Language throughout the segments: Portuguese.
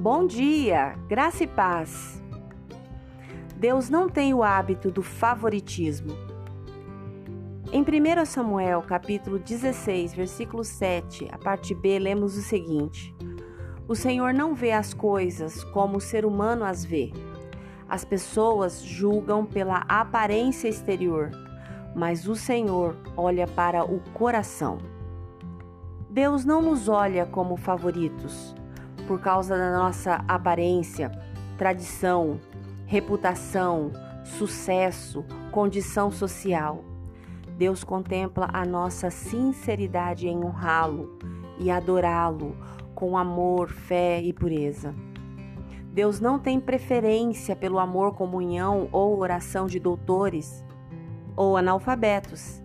Bom dia, graça e paz. Deus não tem o hábito do favoritismo. Em 1 Samuel, capítulo 16, versículo 7, a parte B, lemos o seguinte: O Senhor não vê as coisas como o ser humano as vê. As pessoas julgam pela aparência exterior, mas o Senhor olha para o coração. Deus não nos olha como favoritos por causa da nossa aparência, tradição, reputação, sucesso, condição social. Deus contempla a nossa sinceridade em honrá-lo e adorá-lo com amor, fé e pureza. Deus não tem preferência pelo amor, comunhão ou oração de doutores ou analfabetos,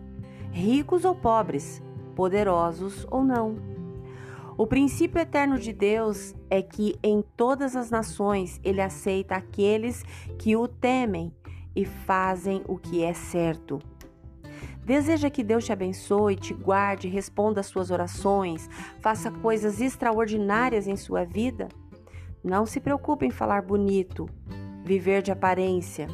ricos ou pobres, poderosos ou não. O princípio eterno de Deus é que em todas as nações ele aceita aqueles que o temem e fazem o que é certo. Deseja que Deus te abençoe, te guarde, responda às suas orações, faça coisas extraordinárias em sua vida? Não se preocupe em falar bonito, viver de aparência.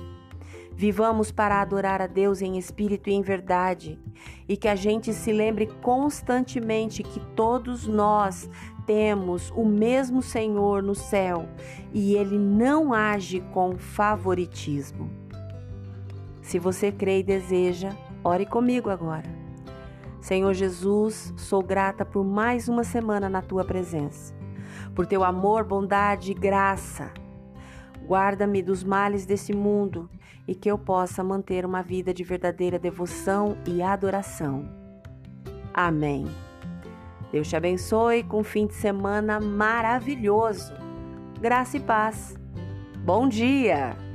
Vivamos para adorar a Deus em espírito e em verdade, e que a gente se lembre constantemente que todos nós temos o mesmo Senhor no céu e ele não age com favoritismo. Se você crê e deseja, ore comigo agora. Senhor Jesus, sou grata por mais uma semana na tua presença, por teu amor, bondade e graça. Guarda-me dos males desse mundo e que eu possa manter uma vida de verdadeira devoção e adoração. Amém. Deus te abençoe com um fim de semana maravilhoso. Graça e paz. Bom dia!